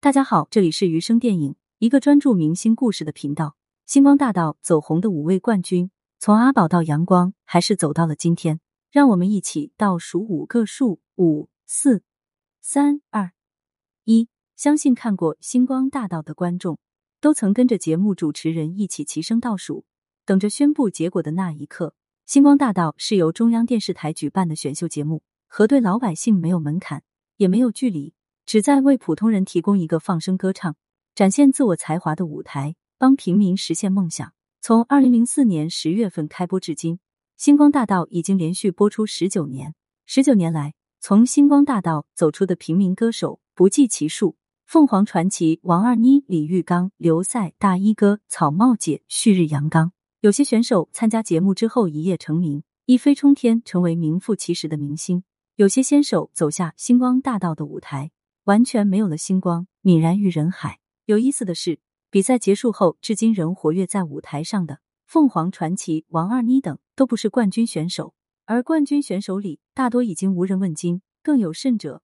大家好，这里是余生电影，一个专注明星故事的频道。星光大道走红的五位冠军，从阿宝到阳光，还是走到了今天。让我们一起倒数五个数：五、四、三、二、一。相信看过《星光大道》的观众，都曾跟着节目主持人一起齐声倒数，等着宣布结果的那一刻。《星光大道》是由中央电视台举办的选秀节目，和对老百姓没有门槛，也没有距离。旨在为普通人提供一个放声歌唱、展现自我才华的舞台，帮平民实现梦想。从二零零四年十月份开播至今，《星光大道》已经连续播出十九年。十九年来，从《星光大道》走出的平民歌手不计其数：凤凰传奇、王二妮、李玉刚、刘赛、大衣哥、草帽姐、旭日阳刚。有些选手参加节目之后一夜成名，一飞冲天，成为名副其实的明星；有些先手走下星光大道的舞台。完全没有了星光，泯然于人海。有意思的是，比赛结束后，至今仍活跃在舞台上的凤凰传奇、王二妮等，都不是冠军选手。而冠军选手里，大多已经无人问津。更有甚者，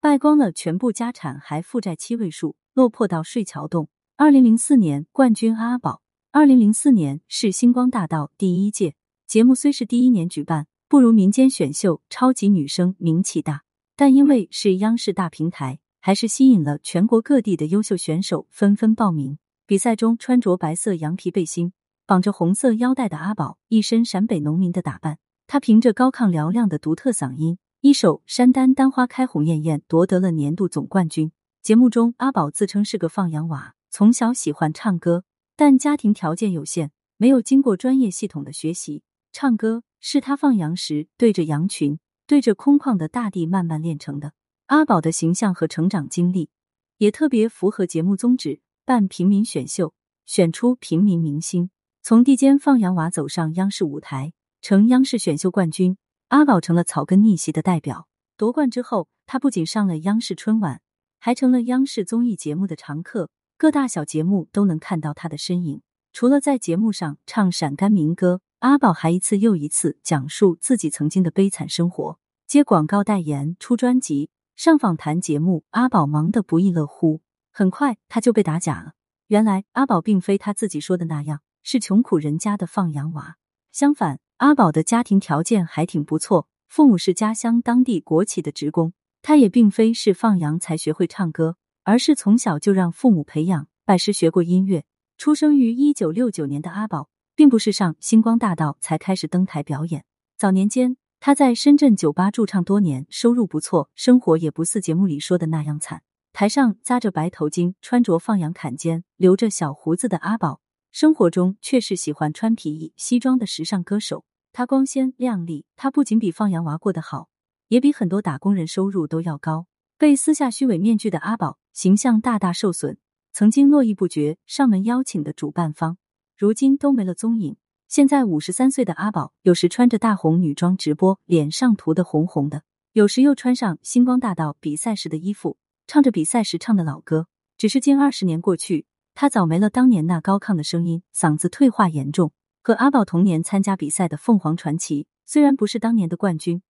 败光了全部家产，还负债七位数，落魄到睡桥洞。二零零四年冠军阿宝，二零零四年是星光大道第一届节目，虽是第一年举办，不如民间选秀《超级女声》名气大，但因为是央视大平台。还是吸引了全国各地的优秀选手纷纷报名。比赛中穿着白色羊皮背心、绑着红色腰带的阿宝，一身陕北农民的打扮。他凭着高亢嘹亮的独特嗓音，一首《山丹丹花开红艳艳》夺得了年度总冠军。节目中，阿宝自称是个放羊娃，从小喜欢唱歌，但家庭条件有限，没有经过专业系统的学习。唱歌是他放羊时对着羊群、对着空旷的大地慢慢练成的。阿宝的形象和成长经历也特别符合节目宗旨，办平民选秀，选出平民明星，从地间放羊娃走上央视舞台，成央视选秀冠军。阿宝成了草根逆袭的代表。夺冠之后，他不仅上了央视春晚，还成了央视综艺节目的常客，各大小节目都能看到他的身影。除了在节目上唱陕甘民歌，阿宝还一次又一次讲述自己曾经的悲惨生活，接广告代言，出专辑。上访谈节目，阿宝忙得不亦乐乎。很快他就被打假了。原来阿宝并非他自己说的那样，是穷苦人家的放羊娃。相反，阿宝的家庭条件还挺不错，父母是家乡当地国企的职工。他也并非是放羊才学会唱歌，而是从小就让父母培养，拜师学过音乐。出生于一九六九年的阿宝，并不是上星光大道才开始登台表演。早年间。他在深圳酒吧驻唱多年，收入不错，生活也不似节目里说的那样惨。台上扎着白头巾、穿着放羊坎肩、留着小胡子的阿宝，生活中却是喜欢穿皮衣、西装的时尚歌手。他光鲜亮丽，他不仅比放羊娃过得好，也比很多打工人收入都要高。被撕下虚伪面具的阿宝，形象大大受损，曾经络绎不绝上门邀请的主办方，如今都没了踪影。现在五十三岁的阿宝，有时穿着大红女装直播，脸上涂的红红的；有时又穿上星光大道比赛时的衣服，唱着比赛时唱的老歌。只是近二十年过去，他早没了当年那高亢的声音，嗓子退化严重。和阿宝同年参加比赛的凤凰传奇，虽然不是当年的冠军，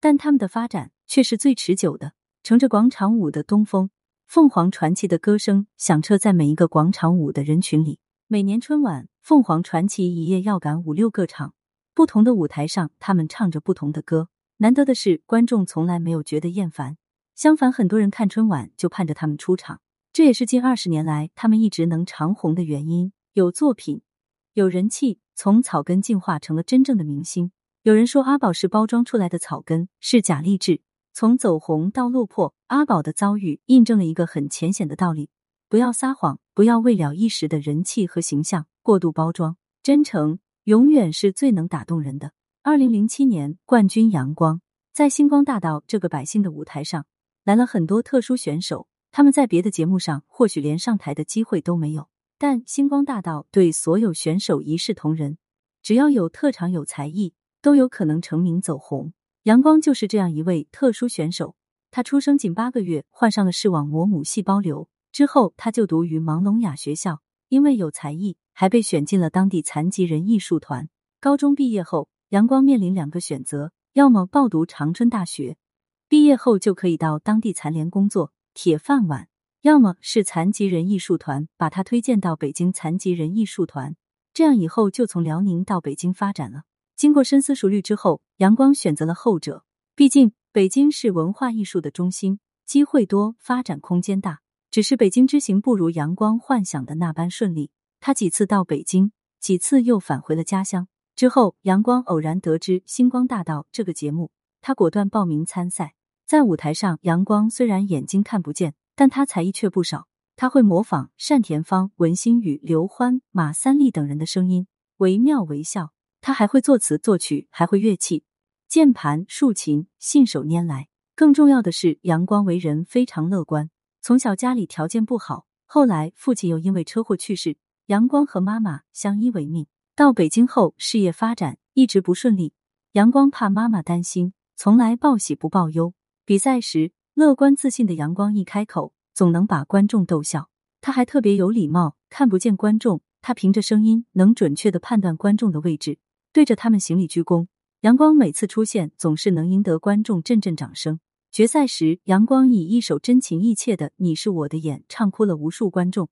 但他们的发展却是最持久的。乘着广场舞的东风，凤凰传奇的歌声响彻在每一个广场舞的人群里。每年春晚。凤凰传奇一夜要赶五六个场，不同的舞台上，他们唱着不同的歌。难得的是，观众从来没有觉得厌烦，相反，很多人看春晚就盼着他们出场。这也是近二十年来他们一直能长红的原因。有作品，有人气，从草根进化成了真正的明星。有人说阿宝是包装出来的草根，是假励志。从走红到落魄，阿宝的遭遇印证了一个很浅显的道理：不要撒谎，不要为了一时的人气和形象。过度包装，真诚永远是最能打动人的。二零零七年冠军阳光，在星光大道这个百姓的舞台上，来了很多特殊选手。他们在别的节目上或许连上台的机会都没有，但星光大道对所有选手一视同仁，只要有特长有才艺，都有可能成名走红。阳光就是这样一位特殊选手。他出生仅八个月，患上了视网膜母细胞瘤，之后他就读于盲聋哑学校，因为有才艺。还被选进了当地残疾人艺术团。高中毕业后，阳光面临两个选择：要么报读长春大学，毕业后就可以到当地残联工作，铁饭碗；要么是残疾人艺术团把他推荐到北京残疾人艺术团，这样以后就从辽宁到北京发展了。经过深思熟虑之后，阳光选择了后者。毕竟北京是文化艺术的中心，机会多，发展空间大。只是北京之行不如阳光幻想的那般顺利。他几次到北京，几次又返回了家乡。之后，阳光偶然得知《星光大道》这个节目，他果断报名参赛。在舞台上，阳光虽然眼睛看不见，但他才艺却不少。他会模仿单田芳、文心宇、刘欢、马三立等人的声音，惟妙惟肖。他还会作词作曲，还会乐器，键盘、竖琴，信手拈来。更重要的是，阳光为人非常乐观。从小家里条件不好，后来父亲又因为车祸去世，阳光和妈妈相依为命。到北京后，事业发展一直不顺利。阳光怕妈妈担心，从来报喜不报忧。比赛时，乐观自信的阳光一开口，总能把观众逗笑。他还特别有礼貌，看不见观众，他凭着声音能准确的判断观众的位置，对着他们行礼鞠躬。阳光每次出现，总是能赢得观众阵阵掌声。决赛时，阳光以一首真情意切的《你是我的眼》唱哭了无数观众，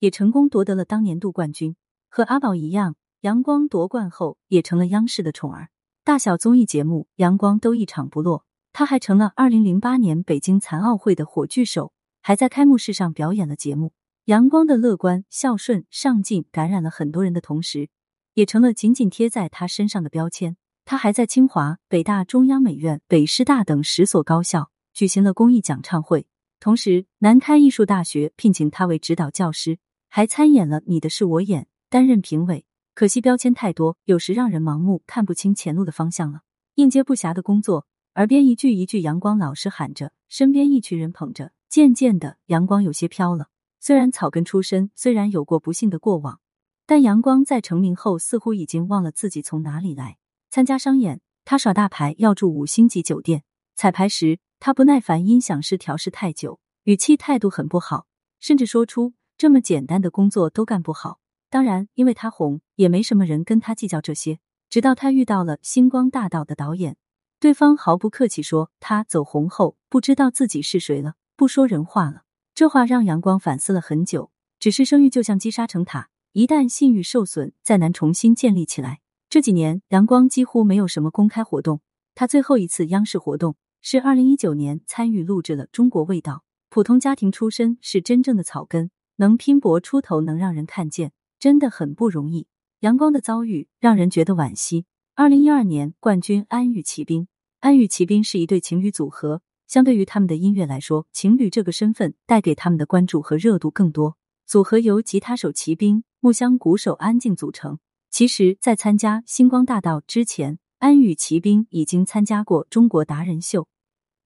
也成功夺得了当年度冠军。和阿宝一样。阳光夺冠后，也成了央视的宠儿。大小综艺节目，阳光都一场不落。他还成了二零零八年北京残奥会的火炬手，还在开幕式上表演了节目。阳光的乐观、孝顺、上进，感染了很多人的同时，也成了紧紧贴在他身上的标签。他还在清华、北大、中央美院、北师大等十所高校举行了公益讲唱会，同时南开艺术大学聘请他为指导教师，还参演了《你的是我演》，担任评委。可惜标签太多，有时让人盲目，看不清前路的方向了。应接不暇的工作，耳边一句一句阳光老师喊着，身边一群人捧着。渐渐的，阳光有些飘了。虽然草根出身，虽然有过不幸的过往，但阳光在成名后，似乎已经忘了自己从哪里来。参加商演，他耍大牌要住五星级酒店；彩排时，他不耐烦音响师调试太久，语气态度很不好，甚至说出这么简单的工作都干不好。当然，因为他红，也没什么人跟他计较这些。直到他遇到了《星光大道》的导演，对方毫不客气说他走红后不知道自己是谁了，不说人话了。这话让阳光反思了很久。只是声誉就像积沙成塔，一旦信誉受损，再难重新建立起来。这几年，阳光几乎没有什么公开活动。他最后一次央视活动是二零一九年参与录制了《中国味道》。普通家庭出身是真正的草根，能拼搏出头，能让人看见。真的很不容易。阳光的遭遇让人觉得惋惜。二零一二年冠军安与骑兵，安与骑兵是一对情侣组合。相对于他们的音乐来说，情侣这个身份带给他们的关注和热度更多。组合由吉他手骑兵、木箱鼓手安静组成。其实，在参加星光大道之前，安与骑兵已经参加过中国达人秀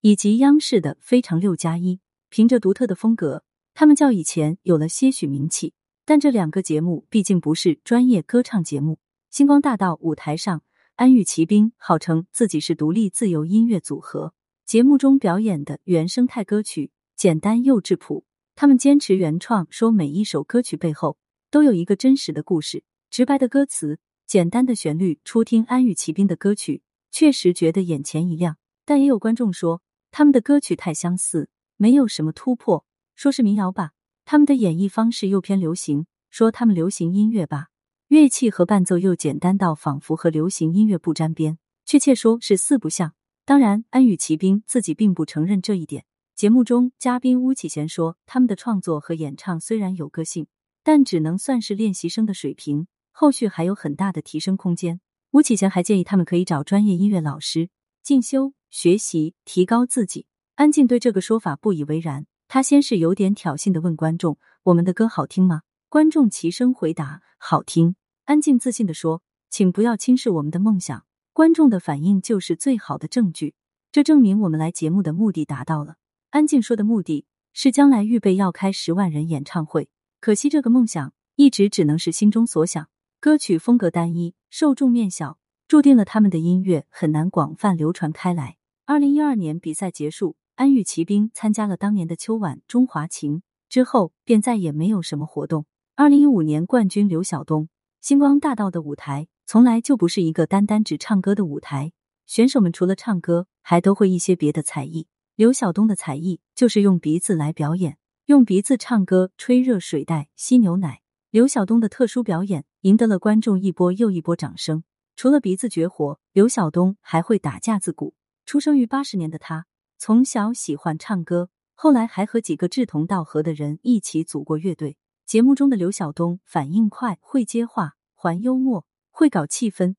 以及央视的《非常六加一》。凭着独特的风格，他们较以前有了些许名气。但这两个节目毕竟不是专业歌唱节目。星光大道舞台上，安与骑兵号称自己是独立自由音乐组合。节目中表演的原生态歌曲简单又质朴，他们坚持原创，说每一首歌曲背后都有一个真实的故事。直白的歌词，简单的旋律，初听安与骑兵的歌曲，确实觉得眼前一亮。但也有观众说，他们的歌曲太相似，没有什么突破，说是民谣吧。他们的演绎方式又偏流行，说他们流行音乐吧，乐器和伴奏又简单到仿佛和流行音乐不沾边，确切说是四不像。当然，安与骑兵自己并不承认这一点。节目中，嘉宾巫启贤说，他们的创作和演唱虽然有个性，但只能算是练习生的水平，后续还有很大的提升空间。吴启贤还建议他们可以找专业音乐老师进修学习，提高自己。安静对这个说法不以为然。他先是有点挑衅的问观众：“我们的歌好听吗？”观众齐声回答：“好听。”安静自信的说：“请不要轻视我们的梦想。”观众的反应就是最好的证据，这证明我们来节目的目的达到了。安静说的目的是将来预备要开十万人演唱会，可惜这个梦想一直只能是心中所想。歌曲风格单一，受众面小，注定了他们的音乐很难广泛流传开来。二零一二年比赛结束。安与骑兵参加了当年的秋晚中华情之后，便再也没有什么活动。二零一五年冠军刘晓东，星光大道的舞台从来就不是一个单单只唱歌的舞台，选手们除了唱歌，还都会一些别的才艺。刘晓东的才艺就是用鼻子来表演，用鼻子唱歌、吹热水袋、吸牛奶。刘晓东的特殊表演赢得了观众一波又一波掌声。除了鼻子绝活，刘晓东还会打架子鼓。出生于八十年的他，从小喜欢唱歌，后来还和几个志同道合的人一起组过乐队。节目中的刘晓东反应快，会接话，还幽默，会搞气氛，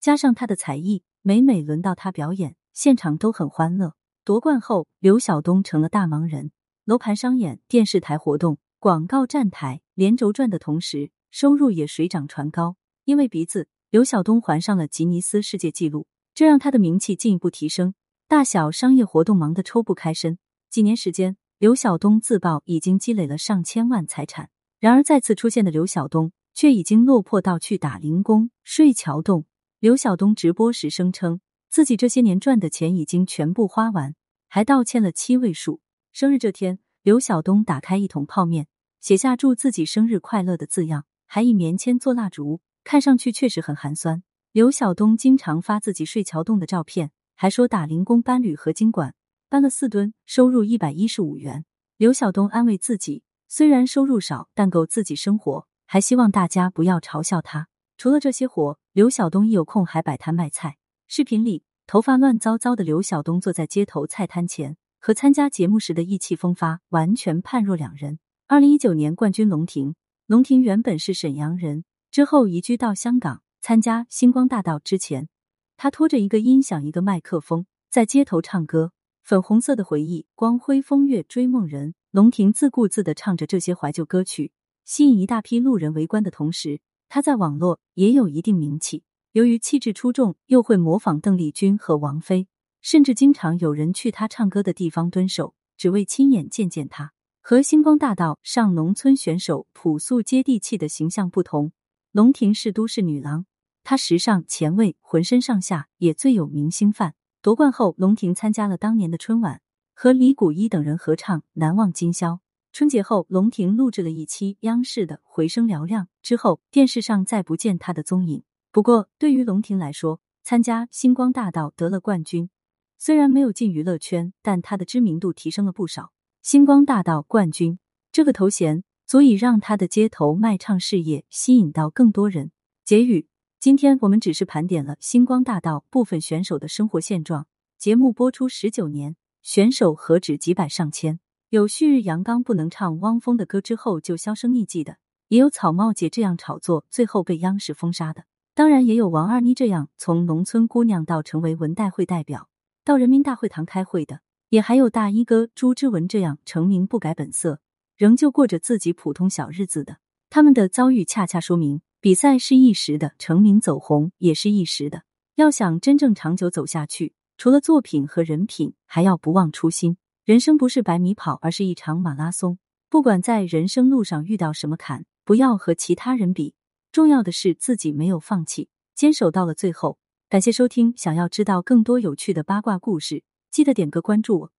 加上他的才艺，每每轮到他表演，现场都很欢乐。夺冠后，刘晓东成了大忙人，楼盘商演、电视台活动。广告站台连轴转的同时，收入也水涨船高。因为鼻子，刘晓东还上了吉尼斯世界纪录，这让他的名气进一步提升。大小商业活动忙得抽不开身。几年时间，刘晓东自曝已经积累了上千万财产。然而再次出现的刘晓东，却已经落魄到去打零工、睡桥洞。刘晓东直播时声称，自己这些年赚的钱已经全部花完，还倒欠了七位数。生日这天。刘晓东打开一桶泡面，写下祝自己生日快乐的字样，还以棉签做蜡烛，看上去确实很寒酸。刘晓东经常发自己睡桥洞的照片，还说打零工搬铝合金管，搬了四吨，收入一百一十五元。刘晓东安慰自己，虽然收入少，但够自己生活，还希望大家不要嘲笑他。除了这些活，刘晓东一有空还摆摊卖菜。视频里，头发乱糟糟的刘晓东坐在街头菜摊前。和参加节目时的意气风发完全判若两人。二零一九年冠军龙婷，龙婷原本是沈阳人，之后移居到香港参加星光大道。之前，他拖着一个音响、一个麦克风，在街头唱歌。粉红色的回忆，光辉风月追梦人。龙婷自顾自的唱着这些怀旧歌曲，吸引一大批路人围观的同时，他在网络也有一定名气。由于气质出众，又会模仿邓丽君和王菲。甚至经常有人去他唱歌的地方蹲守，只为亲眼见见他。和星光大道上农村选手朴素接地气的形象不同，龙婷是都市女郎，她时尚前卫，浑身上下也最有明星范。夺冠后，龙婷参加了当年的春晚，和李谷一等人合唱《难忘今宵》。春节后，龙婷录制了一期央视的《回声嘹亮》，之后电视上再不见她的踪影。不过，对于龙婷来说，参加星光大道得了冠军。虽然没有进娱乐圈，但她的知名度提升了不少。星光大道冠军这个头衔，足以让他的街头卖唱事业吸引到更多人。结语：今天我们只是盘点了星光大道部分选手的生活现状。节目播出十九年，选手何止几百上千。有旭日阳刚不能唱汪峰的歌之后就销声匿迹的，也有草帽姐这样炒作最后被央视封杀的，当然也有王二妮这样从农村姑娘到成为文代会代表。到人民大会堂开会的，也还有大衣哥朱之文这样成名不改本色，仍旧过着自己普通小日子的。他们的遭遇恰恰说明，比赛是一时的，成名走红也是一时的。要想真正长久走下去，除了作品和人品，还要不忘初心。人生不是百米跑，而是一场马拉松。不管在人生路上遇到什么坎，不要和其他人比，重要的是自己没有放弃，坚守到了最后。感谢收听，想要知道更多有趣的八卦故事，记得点个关注。